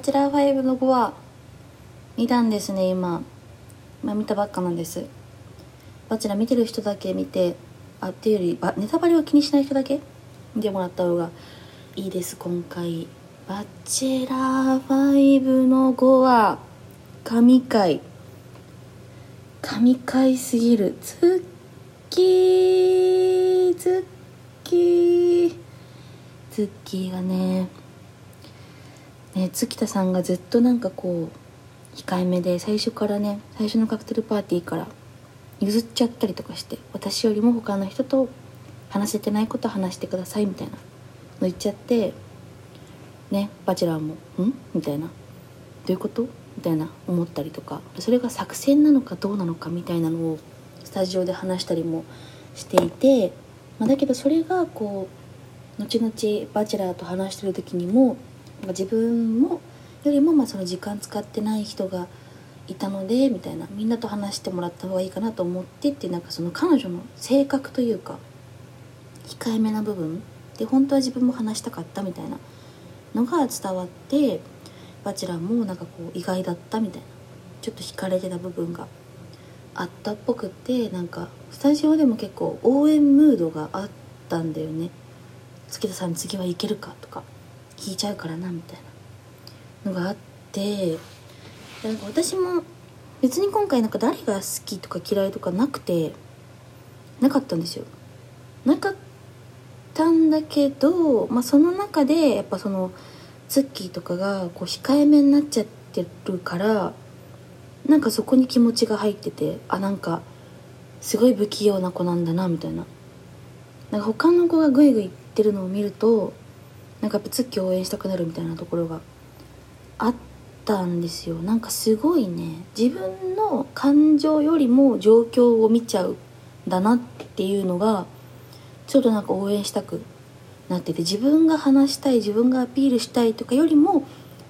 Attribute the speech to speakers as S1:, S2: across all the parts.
S1: バチェラー5の5話見たんですね今。まあ見たばっかなんです。バチェラー見てる人だけ見てあっていうよりネタバレを気にしない人だけ？見てもらった方がいいです今回。バチェラー5の5話神回。神回すぎる。ツッキー。ツッキー。ツッキーがねね月田さんがずっとなんかこう控えめで最初からね最初のカクテルパーティーから譲っちゃったりとかして私よりも他の人と話せてないこと話してくださいみたいなの言っちゃってねバチェラーも「ん?」みたいな「どういうこと?」みたいな思ったりとかそれが作戦なのかどうなのかみたいなのをスタジオで話したりもしていて、まあ、だけどそれがこう後々バチェラーと話してる時にも自分もよりもまあその時間使ってない人がいたのでみたいなみんなと話してもらった方がいいかなと思ってってなんかその彼女の性格というか控えめな部分で本当は自分も話したかったみたいなのが伝わってバチェラーもなんかこう意外だったみたいなちょっと惹かれてた部分があったっぽくてなんかスタジオでも結構応援ムードがあったんだよね月田さん次はいけるか？とか。聞いちゃうからなみたいなのがあってなんか私も別に今回なんか誰が好きとか嫌いとかなくてなかったんですよ。なかったんだけど、まあ、その中でやっぱそのツッキーとかがこう控えめになっちゃってるからなんかそこに気持ちが入っててあなんかすごい不器用な子なんだなみたいな。なんか他の子がグイグイ言ってるのを見るとなんかやっぱツッキー応援したくなるみたいなところがあったんですよ。なんかすごいね。自分の感情よりも状況を見ちゃうんだなっていうのがちょっとなんか応援したくなってて自分が話したい自分がアピールしたいとかよりも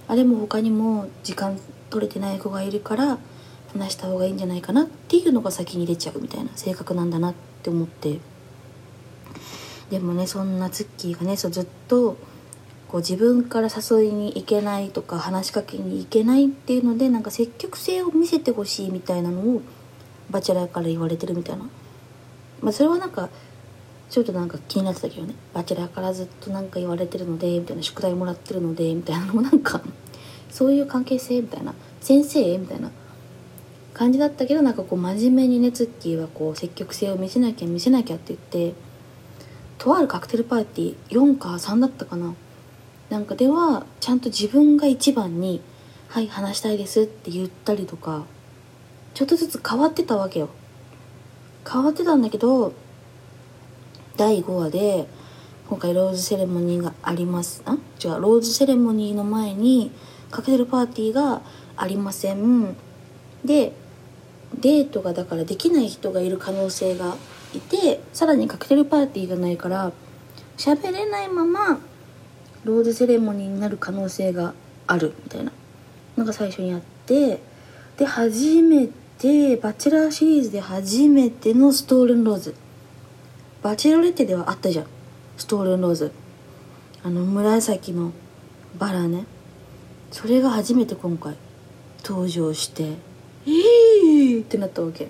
S1: あれも他にも時間取れてない子がいるから話した方がいいんじゃないかなっていうのが先に出ちゃうみたいな性格なんだなって思って。でもねそんなツッキーがねそうずっとこう自分から誘いに行けないとか話しかけに行けないっていうのでなんか積極性を見せてほしいみたいなのをバチェラーから言われてるみたいな、まあ、それはなんかちょっとなんか気になってたけどね。バチェラーからずっとなんか言われてるのでみたいな宿題もらってるのでみたいなのもなんか そういう関係性みたいな。先生みたいな。感じだったけどなんかこう真面目にねツッキーはこう積極性を見せなきゃ見せなきゃって言ってとあるカクテルパーティー4か3だったかな。なんかではちゃんと自分が一番に「はい話したいです」って言ったりとかちょっとずつ変わってたわけよ。変わってたんだけど第5話で今回ローズセレモニーがあります。あ？違うローズセレモニーの前にカクテルパーティーがありません。でデートがだからできない人がいる可能性がいてさらにカクテルパーティーがないから喋れないままローズセレモニーになる可能性があるみたいなのが最初にあってで初めてバチェラーシリーズで初めてのストールンローズ。バチェロレッテではあったじゃん。ストールンローズ。あの紫のバラね。それが初めて今回登場して「えー!」ってなったわけ。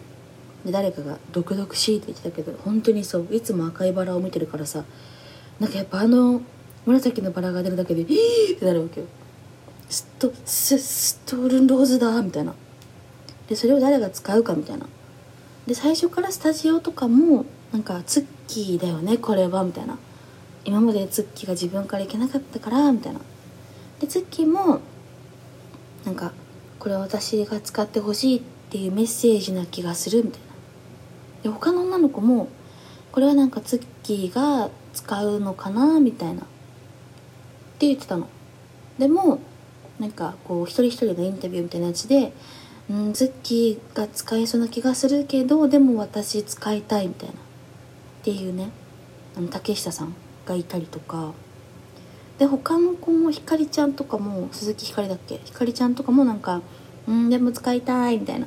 S1: で誰かが「毒々しい」って言ってたけど本当にそう。いつも赤いバラを見てるからさ。なんかやっぱあの紫のバラが出るだけで「えー!」ってなるわけよ。ストスストールンローズだみたいな。でそれを誰が使うかみたいな。で最初からスタジオとかもなんかツッキーだよねこれはみたいな。今までツッキーが自分から行けなかったからみたいな。でツッキーもなんかこれは私が使ってほしいっていうメッセージな気がするみたいな。で他の女の子もこれはなんかツッキーが使うのかなみたいな。って言ってたの。でもなんかこう一人一人のインタビューみたいなやつで「うんツッキーが使えそうな気がするけどでも私使いたい」みたいな。っていうねあの竹下さんがいたりとか。で他の子もひかりちゃんとかも鈴木ひかりだっけ？ひかりちゃんとかもなんか「うんでも使いたい」みたいな。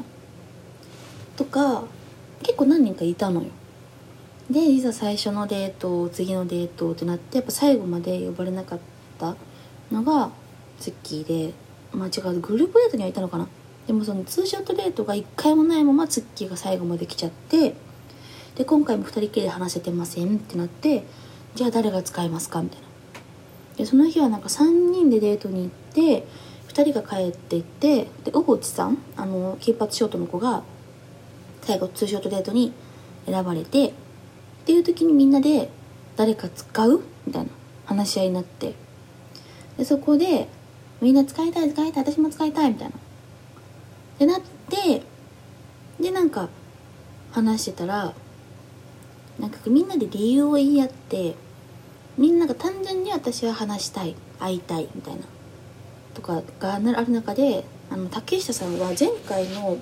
S1: とか結構何人かいたのよ。でいざ最初のデート次のデートってなってやっぱ最後まで呼ばれなかったたのがツッキーでまあ違うグループデートにはいたのかな。でもそのツーショットデートが1回もないままツッキーが最後まで来ちゃってで今回も2人きりで話せてませんってなってじゃあ誰が使いますかみたいな。でその日はなんか3人でデートに行って2人が帰っていってで小渕さんあの金髪ショートの子が最後ツーショットデートに選ばれてっていう時にみんなで誰か使うみたいな話し合いになって。でそこでみんな使いたい使いたい私も使いたいみたいな。ってなってでなんか話してたらなんかみんなで理由を言い合ってみんなが単純に私は話したい会いたいみたいなとかがある中であの竹下さんは前回の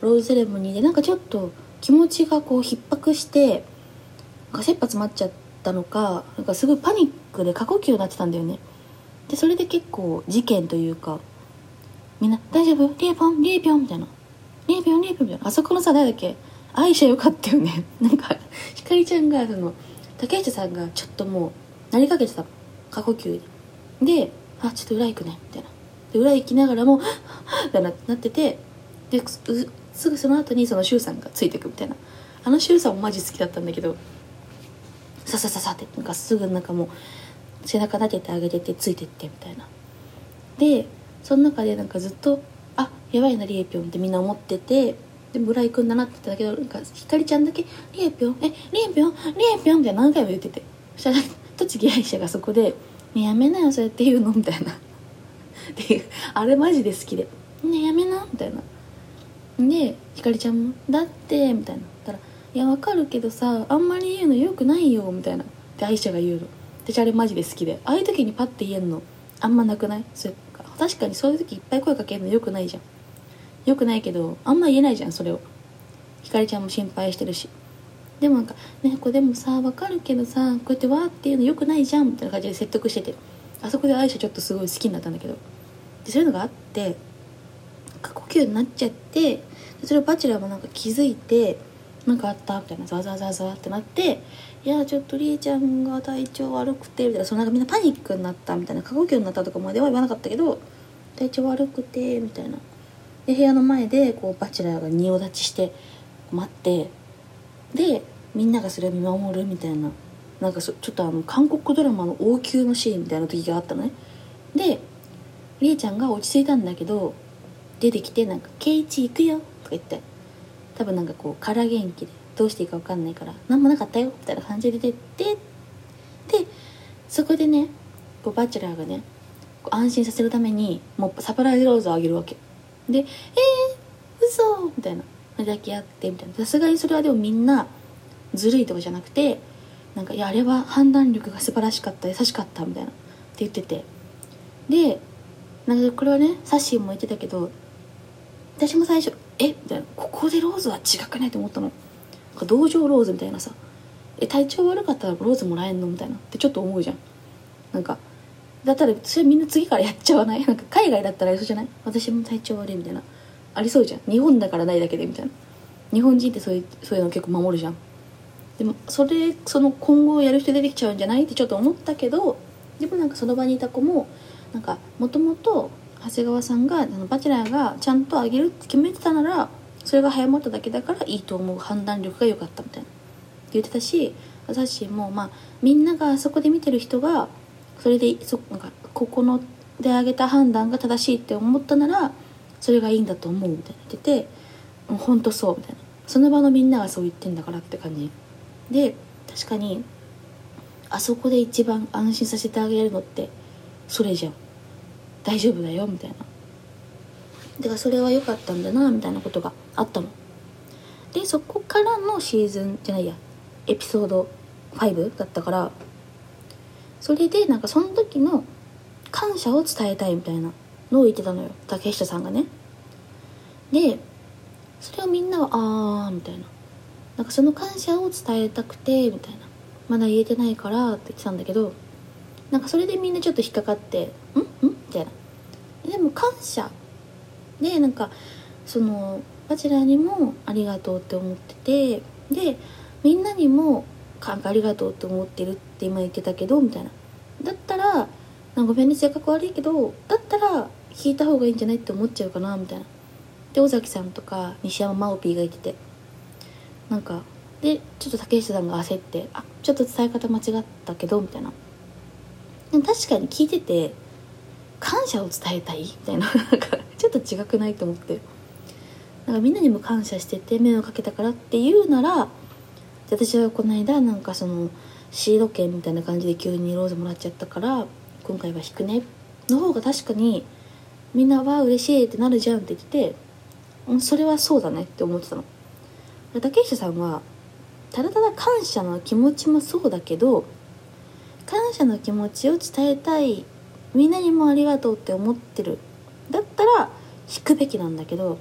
S1: ローズセレモニーでなんかちょっと気持ちがこう逼迫してなんか切羽詰まっちゃったのかなんかすごいパニックで過呼吸になってたんだよね。でそれで結構事件というかみんな「大丈夫？リエポン？リエピョン」みたいな「リエピョン？リエピョン」みたいな。あそこのさ誰だっけ？アイシャよかったよね。なんかひかりちゃんがその竹下さんがちょっともうなりかけてた。過呼吸で。で「あちょっと裏行くね」みたいな。で裏行きながらも「ってなってて。ですぐその後にその柊さんがついてくみたいな。あの柊さんもマジ好きだったんだけど。ささささってなんかすぐなんかもう背中立ててあげててついてってみたいな。でその中でなんかずっとあやばいなリエピョンってみんな思っててで村井くんだなって言ったけどなんかひかりちゃんだけ「リエピョンえリエピョンリエピョン」って何回も言ってて。そしたら栃木愛者がそこで「ねやめなよそうやって言うの」みたいな。っていうあれマジで好きで「ねやめな」みたいな。でひかりちゃんも「だって」みたいな。ったら「いやわかるけどさあんまり言うのよくないよ」みたいな。で愛者が言うの。私あれマジで好きで。ああいう時にパッて言えんの。あんまなくない？それ確かにそういう時いっぱい声かけるのよくないじゃん。よくないけどあんま言えないじゃんそれを。ひかりちゃんも心配してるし。でもなんか「ねこれでもさ分かるけどさこうやってわーっていうのよくないじゃん」みたいな感じで説得してて。あそこで愛車ちょっとすごい好きになったんだけど。でそういうのがあって過呼吸になっちゃってそれをバチェラーもなんか気づいて「なんかあった?」みたいなザワザワザワザワってなって「いやちょっとりえちゃんが体調悪くて」みたいなそのなんかみんなパニックになったみたいな過呼吸になったとかまでは言わなかったけど「体調悪くて」みたいな。で部屋の前でこうバチェラーが仁王立ちして待ってでみんながそれを見守るみたいな。なんかちょっとあの韓国ドラマの王宮のシーンみたいな時があったのね。でりえちゃんが落ち着いたんだけど出てきてなんか「ケイチ行くよ」とか言って。多分なんかこう空元気で。どうしていいか分かんないから何もなかったよみたいな感じで出てでそこでねこうバチェラーがね安心させるためにもうサプライズローズをあげるわけ。で「えー、嘘！みたいな。抱き合ってみたいな。さすがにそれはでもみんなずるいとかじゃなくてなんかいやあれは判断力が素晴らしかった優しかったみたいな。って言ってて。でなんかこれはねサッシーも言ってたけど私も最初「え？みたいな「ここでローズは違くない?」と思ったの。か同情ローズみたいなさ「え体調悪かったらローズもらえんの?」みたいな。ってちょっと思うじゃん。なんかだったらそれみんな次からやっちゃわない？なんか海外だったらそうじゃない？私も体調悪いみたいな。ありそうじゃん。日本だからないだけでみたいな。日本人ってそういうそういうの結構守るじゃん。でもそれその今後やる人出てきちゃうんじゃない？ってちょっと思ったけどでもなんかその場にいた子もなんかもともと長谷川さんがあのバチェラーがちゃんとあげるって決めてたならそれが早まっただけだからいいと思う判断力が良かったみたいな。言ってたし私もまあみんながあそこで見てる人がそれでそなんかここのであげた判断が正しいって思ったならそれがいいんだと思うみたいな言ってて「うん、ほんとそう」みたいな。その場のみんながそう言ってんだからって感じ。で確かにあそこで一番安心させてあげるのってそれじゃん。大丈夫だよみたいな。だからそれは良かったんだなみたいなことがあったの。でそこからのシーズンじゃないや。エピソード5だったからそれでなんかその時の感謝を伝えたいみたいなのを言ってたのよ。竹下さんがね。でそれをみんなは「あー」みたいな。なんかその感謝を伝えたくてみたいな。まだ言えてないからって言ってたんだけどなんかそれでみんなちょっと引っかかって「ん？ん?」みたいな。でも感謝でなんかそのバチェラーにもありがとうって思っててでみんなにもありがとうって思ってるって今言ってたけどみたいな。だったらごめんね性格悪いけどだったら聞いた方がいいんじゃないって思っちゃうかなみたいな。で尾崎さんとか西山真央 P がいてて。なんかでちょっと竹下さんが焦って「あちょっと伝え方間違ったけど」みたいな。確かに聞いてて感謝を伝えたいみたいな。なんかちょっと違くないと思って。なんかみんなにも感謝してて迷惑かけたからっていうなら私はこの間なんかそのシード権みたいな感じで急にローズもらっちゃったから今回は引くねの方が確かにみんなは嬉しいってなるじゃんって言っててそれはそうだねって思ってたの。竹下さんはただただ感謝の気持ちもそうだけど感謝の気持ちを伝えたいみんなにもありがとうって思ってる。だったら引くべきなんだけど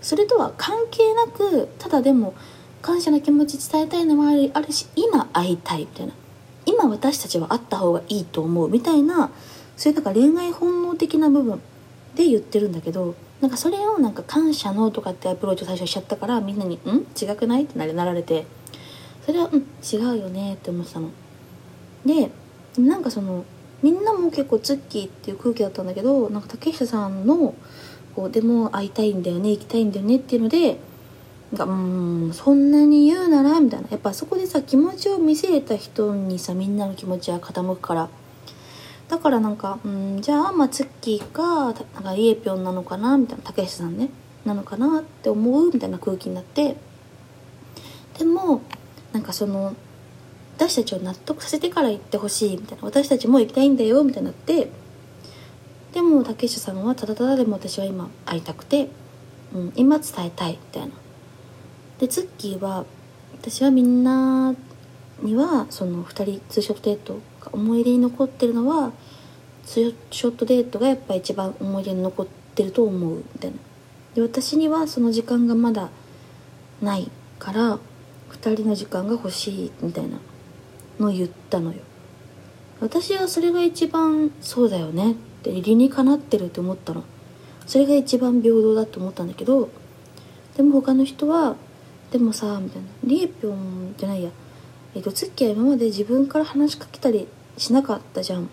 S1: それとは関係なくただでも感謝の気持ち伝えたいのもあるし今会いたいみたいな今私たちは会った方がいいと思うみたいなそういうなんか恋愛本能的な部分で言ってるんだけどなんかそれをなんか感謝のとかってアプローチを最初しちゃったからみんなに「ん？違くない?」ってなりなられてそれは「うん違うよね」って思ってたの。でなんかそのみんなも結構ツッキーっていう空気だったんだけどなんか竹下さんのこうでも会いたいんだよね行きたいんだよねっていうのでがうんそんなに言うならみたいな。やっぱそこでさ気持ちを見せれた人にさみんなの気持ちは傾くから。だからなんかうんじゃあまあツッキーかなんかイエピョンなのかなみたいな。竹下さんね。なのかなって思うみたいな空気になって。でもなんかその私たちを納得させてから行ってほしいみたいな。私たちも行きたいんだよみたいになってでも竹下さんはただただでも私は今会いたくて、うん、今伝えたいみたいな。でツッキーは私はみんなにはその2人ツーショットデートが思い出に残ってるのはツーショットデートがやっぱ一番思い出に残ってると思うみたいな。で私にはその時間がまだないから2人の時間が欲しいみたいなのを言ったのよ。私はそれが一番そうだよね。って理にかなってるって思ったの。それが一番平等だと思ったんだけどでも他の人はでもさみたいな。リエピョンじゃないや。えっとツッキーは今まで自分から話しかけたりしなかったじゃん。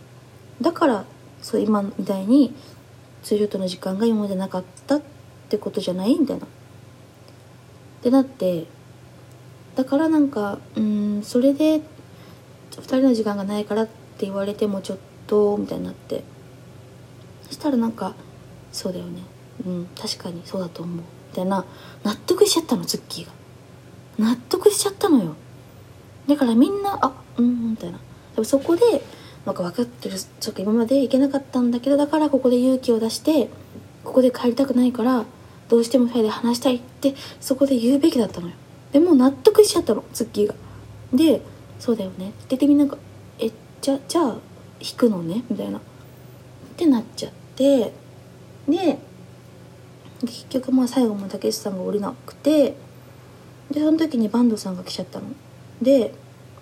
S1: だからそう今みたいにツーショットの時間が今までなかったってことじゃない？みたいな。ってなってだからなんかうんそれで2人の時間がないからって言われてもちょっとみたいになって。そしたらなんかそうだよね。うん。確かにそうだと思う。みたいな納得しちゃったのツッキーが。納得しちゃったのよ。だからみんなあうんみたいな。でもそこでなんか分かってるちょっと今まで行けなかったんだけどだからここで勇気を出してここで帰りたくないからどうしても2人で話したいってそこで言うべきだったのよ。でも納得しちゃったのツッキーが。でそうだよね。って言ってみんなが「えじゃじゃあ引くのね」みたいなってなっちゃってで結局まあ最後も竹内さんが降りなくてでその時に坂東さんが来ちゃったの。で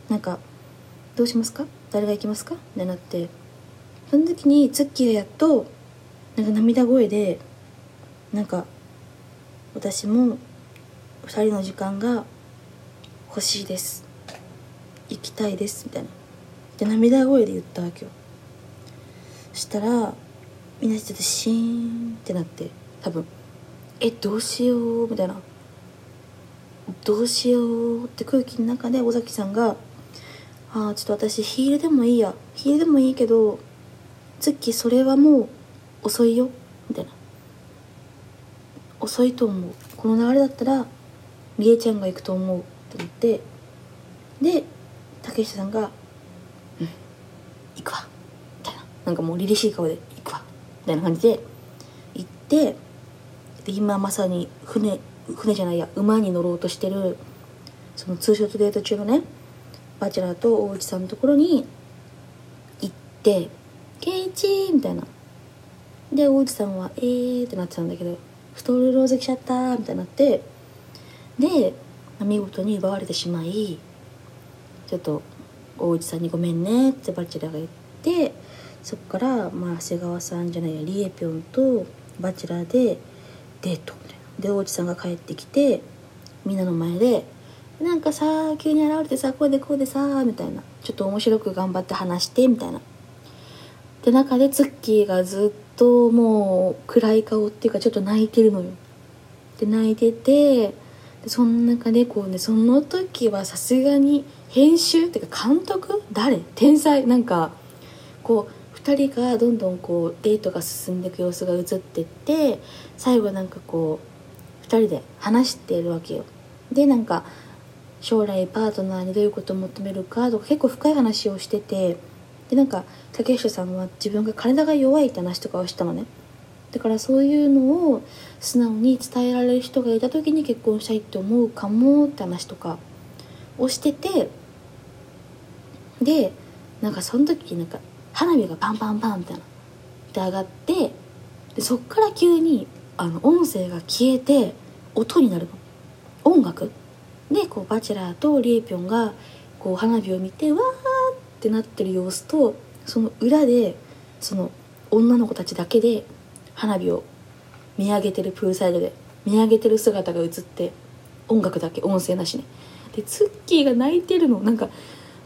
S1: なんか「どうしますか？誰が行きますか?」ってなってその時にツッキーがやっとなんか涙声でなんか私も2人の時間が欲しいです。行きたいです。みたいな。で涙声で言ったわけよ。したらみんなちょっとシーンってなって多分えどうしようみたいな。どうしようって空気の中で尾崎さんが「ああちょっと私ヒールでもいいや。ヒールでもいいけどツッキーそれはもう遅いよ」みたいな「遅いと思う。この流れだったらりえちゃんが行くと思う」って言って。で竹下さんが「うん行くわ」なんかもう凛々しい顔で「行くわ」みたいな感じで行ってで今まさに船船じゃないや馬に乗ろうとしてるそのツーショットデート中のねバチェラーと大内さんのところに行って「ケイチ!」みたいなで大内さんは「えー」ってなってたんだけど「ストールローズ来ちゃった」みたいになってで見事に奪われてしまいちょっと大内さんに「ごめんね」ってバチェラーが言ってそっからまあ長谷川さんじゃないやリエピョンとバチェラーでデートみたいな。で大内さんが帰ってきてみんなの前で「なんかさ急に現れてさこうでこうでさ」みたいな。ちょっと面白く頑張って話してみたいな。で中でツッキーがずっともう暗い顔っていうかちょっと泣いてるのよ。で泣いててでその中でこうねその時はさすがに編集っていうか監督？誰？天才？なんかこう2人がどんどんこうデートが進んでいく様子が映ってって最後なんかこう2人で話してるわけよ。でなんか将来パートナーにどういうことを求めるかとか結構深い話をしててでなんか竹下さんは自分が体が弱いって話とかをしたのね。だからそういうのを素直に伝えられる人がいた時に結婚したいって思うかもって話とかをしててでなんかその時なんか花火がパンパンパンみたいな。で上がってでそっから急にあの音声が消えて音になるの。音楽。でこうバチェラーとリエピョンがこう花火を見てわーってなってる様子とその裏でその女の子たちだけで花火を見上げてるプールサイドで見上げてる姿が映って音楽だけ音声なしねでツッキーが泣いてるの。なんか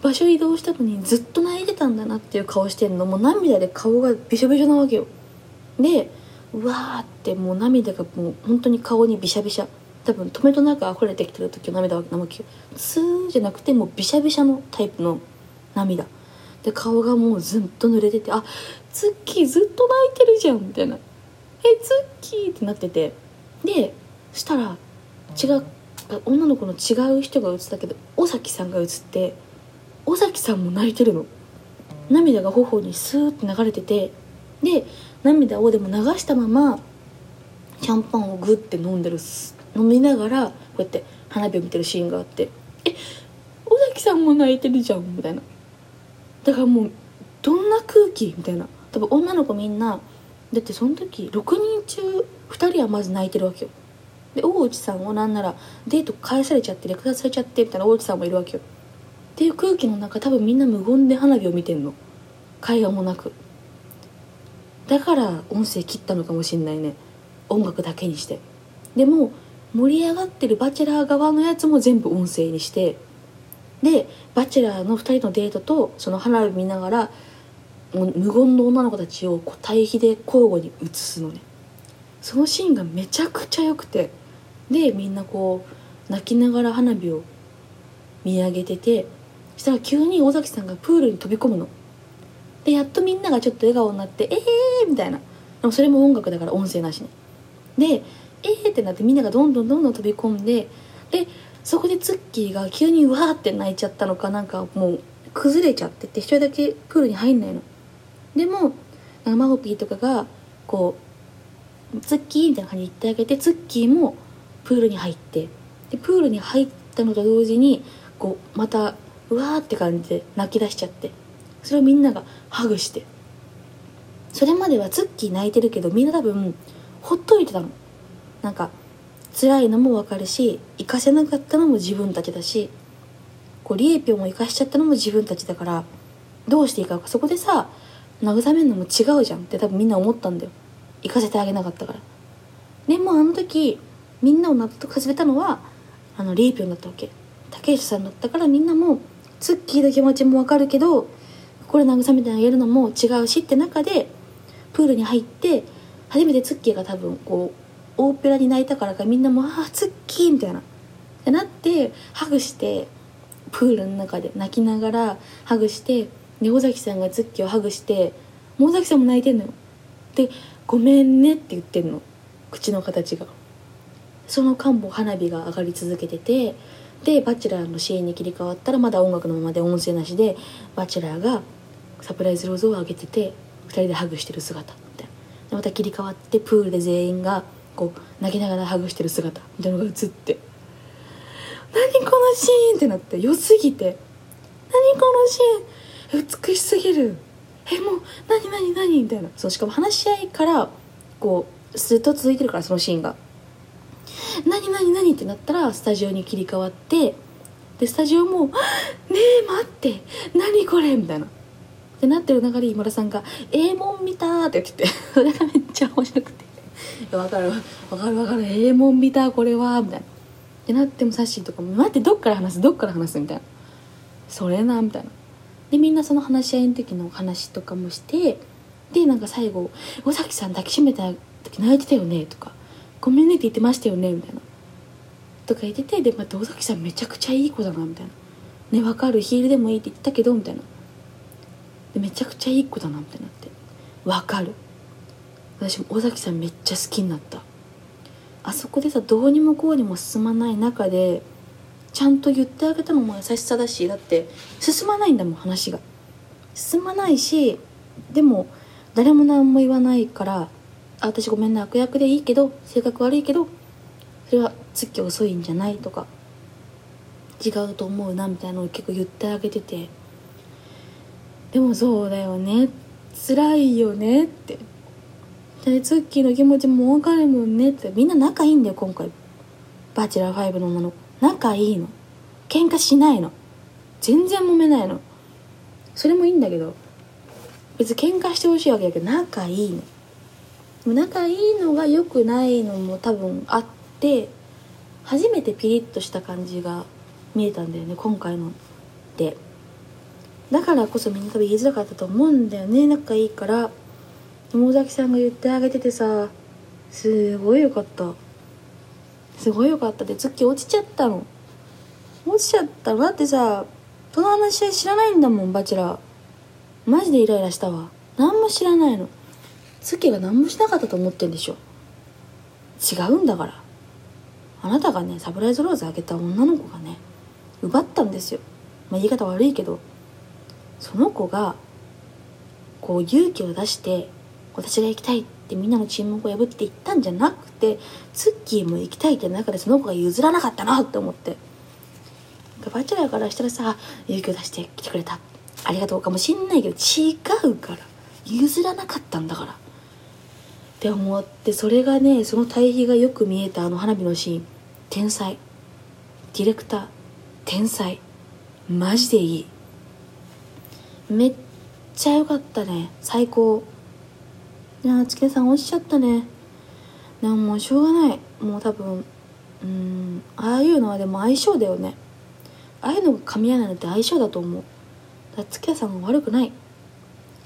S1: 場所移動したのにずっと泣いてたんだなっていう顔してんの。もう涙で顔がびしょびしょなわけよ。でうわーってもう涙がもう本当に顔にびしゃびしゃ。多分止めとなく溢れてきてる時の涙は生きスーじゃなくてもうびしゃびしゃのタイプの涙。で顔がもうずっと濡れててあツッキーずっと泣いてるじゃんみたいな。えツッキーってなってて。でしたら違う女の子の違う人が映ったけど尾崎さんが映って尾崎さんも泣いてるの。涙が頬にスーって流れててで涙をでも流したままシャンパンをグッて飲んでる飲みながらこうやって花火を見てるシーンがあって「え尾崎さんも泣いてるじゃん」みたいな。だからもうどんな空気？みたいな。多分女の子みんなだってその時6人中2人はまず泣いてるわけよ。で大内さんはなんならデート返されちゃって略奪されちゃってみたいな大内さんもいるわけよ。っていう空気の中多分みんな無言で花火を見てんの。会話もなく。だから音声切ったのかもしんないね。音楽だけにして。でも盛り上がってるバチェラー側のやつも全部音声にして。でバチェラーの2人のデートとその花火見ながら無言の女の子たちを対比で交互に映すのね。そのシーンがめちゃくちゃ良くて。でみんなこう泣きながら花火を見上げててしたら急に尾崎さんがプールに飛び込むのでやっとみんながちょっと笑顔になって「ええー!」みたいなでもそれも音楽だから音声なしねで「ええー!」ってなってみんながどんどんどんどん飛び込んででそこでツッキーが急にうわーって泣いちゃったのかなんかもう崩れちゃってて一人だけプールに入んないのでもマホピーとかがこうツッキーみたいな感じで言ってあげてツッキーもプールに入ってでプールに入ったのと同時にこうまたうわーって感じで泣き出しちゃってそれをみんながハグしてそれまではツッキー泣いてるけどみんな多分ほっといてたの。なんか辛いのも分かるし行かせなかったのも自分たちだしこうリエピョンを生かしちゃったのも自分たちだからどうしていいかそこでさ慰めるのも違うじゃん。って多分みんな思ったんだよ。行かせてあげなかったから。でもあの時みんなを納得させたのはあのリエピョンだったわけ。竹内さんだったからみんなもツッキーの気持ちも分かるけどこれ慰めてあげるのも違うしって中でプールに入って初めてツッキーが多分こう大っぺらに泣いたからかみんなも「ああツッキー」みたいな。ってなってハグしてプールの中で泣きながらハグしてで尾崎さんがツッキーをハグして尾崎さんも泣いてんのよ。で「ごめんね」って言ってんの。口の形が。その間も花火が上がり続けててでバチェラーのシーンに切り替わったらまだ音楽のままで音声なしでバチェラーがサプライズローズを上げてて2人でハグしてる姿みたいな。でまた切り替わってプールで全員がこう泣きながらハグしてる姿みたいなのが映って。何このシーンってなって良すぎて。何このシーン。美しすぎる。えもう何何何みたいな。そうしかも話し合いからこうずっと続いてるからそのシーンが。何何何ってなったらスタジオに切り替わってでスタジオも「ねえ待って何これ」みたいな。ってなってる中で今田さんが「ええもん見た」って言っててそれがめっちゃ面白くて「わかるわ。かるわかる。ええもん見たこれは」みたいな。ってなってもサッシーとかも「待ってどっから話す？どっから話す」みたいな「それな」みたいな。でみんなその話し合いの時の話とかもしてでなんか最後「尾崎さん抱きしめた時泣いてたよね」とか「ごめんね」って言ってましたよね？みたいな。とか言っててでまた尾崎さんめちゃくちゃいい子だなみたいな「ねわかる？ヒールでもいいって言ってたけど」みたいな。でめちゃくちゃいい子だなみたいになって「わかる」私も尾崎さんめっちゃ好きになった。あそこでさどうにもこうにも進まない中でちゃんと言ってあげたのも優しさだしだって進まないんだもん話が。進まないしでも誰も何も言わないからあ私ごめんな悪役でいいけど性格悪いけどそれは月遅いんじゃないとか違うと思うなみたいなのを結構言ってあげててでもそうだよね辛いよねって。でツッキーの気持ちも分かるもんねって。みんな仲いいんだよ今回。バチェラー5の女の子。仲いいの。喧嘩しないの。全然揉めないの。それもいいんだけど別に喧嘩してほしいわけだけど仲いいの。仲いいのが良くないのも多分あって初めてピリッとした感じが見えたんだよね今回のでだからこそみんな多分言いづらかったと思うんだよね仲いいから。友崎さんが言ってあげててさすごいよかった。すごいよかったで月落ちちゃったの。落ちちゃったの。だってさその話知らないんだもんバチェラマジでイライラしたわ。何も知らないの。月が何もしなかったと思ってんでしょ。違うんだから。あなたがねサプライズローズあげた女の子がね奪ったんですよ、まあ、言い方悪いけど。その子がこう勇気を出して私が行きたいってみんなの沈黙を破って言ったんじゃなくてツッキーも行きたいって中でその子が譲らなかったなって思って。バチェラーからしたらさ勇気を出して来てくれた。ありがとうかもしんないけど違うから。譲らなかったんだから。って思ってそれがねその対比がよく見えたあの花火のシーン。天才。ディレクター。天才。マジでいい。めっちゃ良かったね。最高。いやつけさんおっしゃったね。でももうしょうがない。もう多分うんああいうのはでも相性だよね。ああいうのが噛み合わないのって相性だと思う。だ月屋さんが悪くない。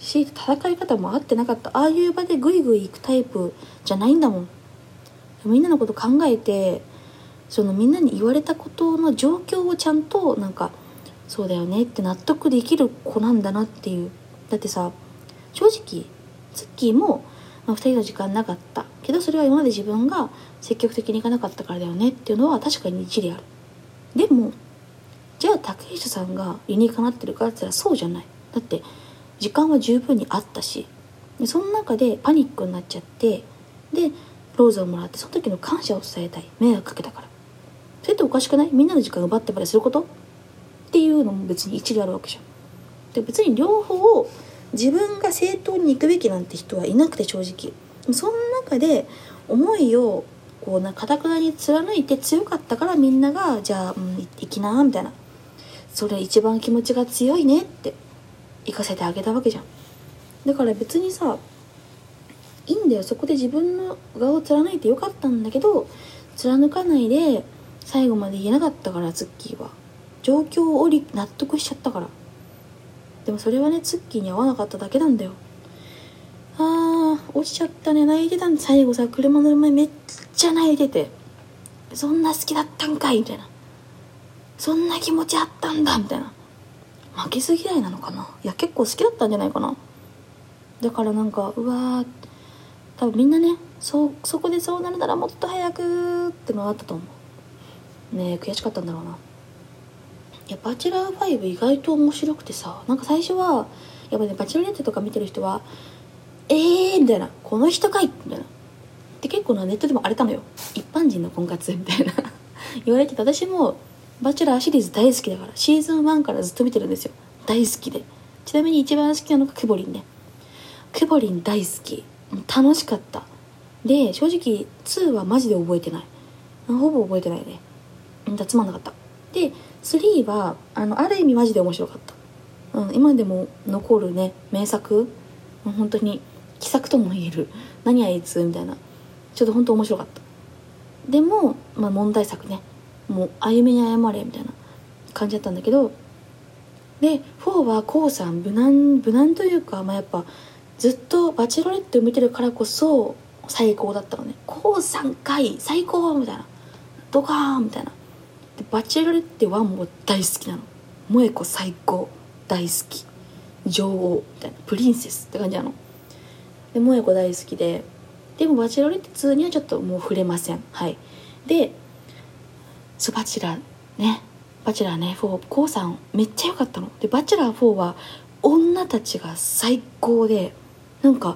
S1: し戦い方も合ってなかった。ああいう場でグイグイ行くタイプじゃないんだもん。みんなのこと考えてそのみんなに言われたことの状況をちゃんとなんかそうだよねって納得できる子なんだなっていう。だってさ正直ツッキーも、まあ、2人の時間なかった。けどそれは今まで自分が積極的に行かなかったからだよねっていうのは確かに一理ある。でもじゃあ竹下さんが理にかなってるかって言ったらそうじゃない。だって時間は十分にあったしでその中でパニックになっちゃってでローズをもらってその時の感謝を伝えたい。迷惑かけたから。それっておかしくない？みんなの時間奪ってまですること？っていうのも別に一理あるわけじゃん。で別に両方を自分が正当に行くべきなんて人はいなくて正直。その中で思いをこうなかたくなに貫いて強かったからみんながじゃあ、うん、行きなみたいな。それ一番気持ちが強いねって。行かせてあげたわけじゃん。だから別にさいいんだよ。そこで自分の側を貫いてよかったんだけど貫かないで最後まで言えなかったからツッキーは。状況を納得しちゃったから。でもそれはねツッキーに合わなかっただけなんだよ。あー落ちちゃったね。泣いてたん最後さ車乗る前めっちゃ泣いててそんな好きだったんかいみたいな。そんな気持ちあったんだみたいな。負けず嫌いなのかな？いや結構好きだったんじゃないかな？だからなんかうわ多分みんなねそそこでそうなるならもっと早くってのがあったと思う。ねえ悔しかったんだろうな。いやバチェラー5意外と面白くてさなんか最初はやっぱねバチェラレッテとか見てる人はえーみたいなこの人かいみたいな。で結構なネットでも荒れたのよ。一般人の婚活みたいな。言われてて私もバチェラーシリーズ大好きだからシーズン1からずっと見てるんですよ。大好きで。ちなみに一番好きなのがクボリンね。クボリン大好き。楽しかった。で正直2はマジで覚えてない。ほぼ覚えてないね。だつまんなかった。で3はあのある意味マジで面白かった、うん、今でも残るね。名作。本当に奇作とも言える。何あいつ？みたいな。ちょっと本当面白かった。でも、まあ、問題作ね。もう歩みに謝れみたいな感じだったんだけどで4は k o さん無難無難というか、まあ、やっぱずっと「バチェロレッテ」を見てるからこそ最高だったのね「こう3回最高!」みたいな「ドカーン!」みたいな。で「バチェロレッテ1」もう大好きなの。萌子最高大好き。女王みたいな。プリンセスって感じなの。で萌子大好きで。でも「バチェロレッテ2」にはちょっともう触れません。はい。でそうバチラーね。バチラーね4コウさんめっちゃ良かったの。でバチェラー4は女たちが最高でなんか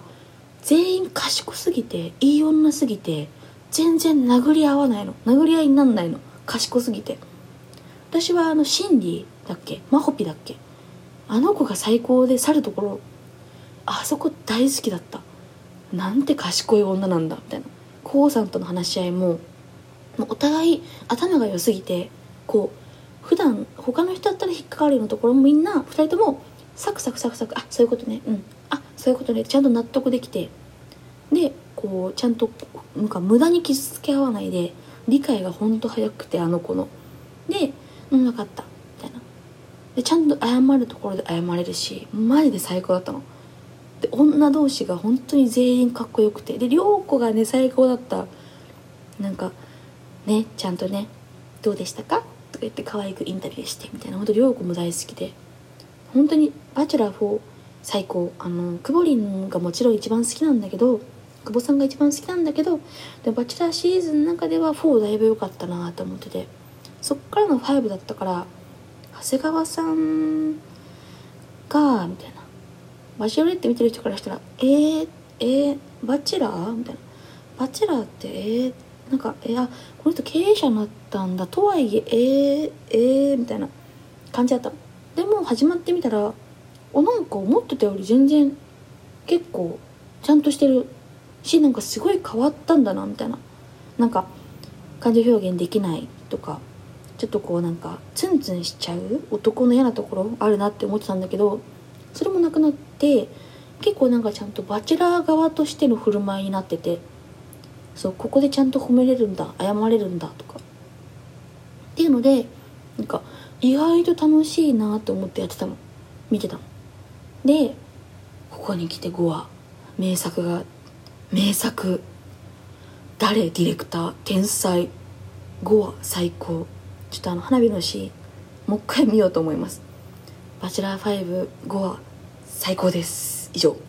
S1: 全員賢すぎていい女すぎて全然殴り合わないの。殴り合いになんないの。賢すぎて。私はあのシンディだっけ？マホピだっけ？あの子が最高で去るところあそこ大好きだった。なんて賢い女なんだみたいな。コウさんとの話し合いももうお互い頭が良すぎてこう普段他の人だったら引っかかるようなところもみんな2人ともサクサクサクサクあそういうことねうんあそういうことねちゃんと納得できてでこうちゃんとなんか無駄に傷つけ合わないで理解がほんと早くてあの子の。で「うん分かった」みたいな。でちゃんと謝るところで謝れるしマジで最高だったの。で女同士が本当に全員かっこよくて。で涼子がね最高だった。なんかねちゃんとね「どうでしたか?」とか言って可愛くインタビューしてみたいな。本当涼子も大好きで。本当に「バチェラー4」最高。あのくぼりんがもちろん一番好きなんだけど久保さんが一番好きなんだけどでバチェラーシーズンの中では4だいぶ良かったなと思ってて。そっからの5だったから長谷川さんがみたいな。バチェロレッテ見てる人からしたら「えー、えー、バチェラー?」みたいな「バチェラーってえー、なんかえー、あこの人経営者になったんだとはいええー、えー、みたいな感じだった。でも始まってみたらおなんか思ってたより全然結構ちゃんとしてるしなんかすごい変わったんだなみたいな。なんか感情表現できないとかちょっとこうなんかツンツンしちゃう男の嫌なところあるなって思ってたんだけどそれもなくなって結構なんかちゃんとバチェラー側としての振る舞いになっててそうここでちゃんと褒めれるんだ謝れるんだとか。っていうのでなんか意外と楽しいなと思ってやってたの。見てたの。でここに来て5話名作が名作。誰ディレクター天才。5話最高。ちょっとあの花火のシーンもう一回見ようと思います。バチェラー55話最高です。以上。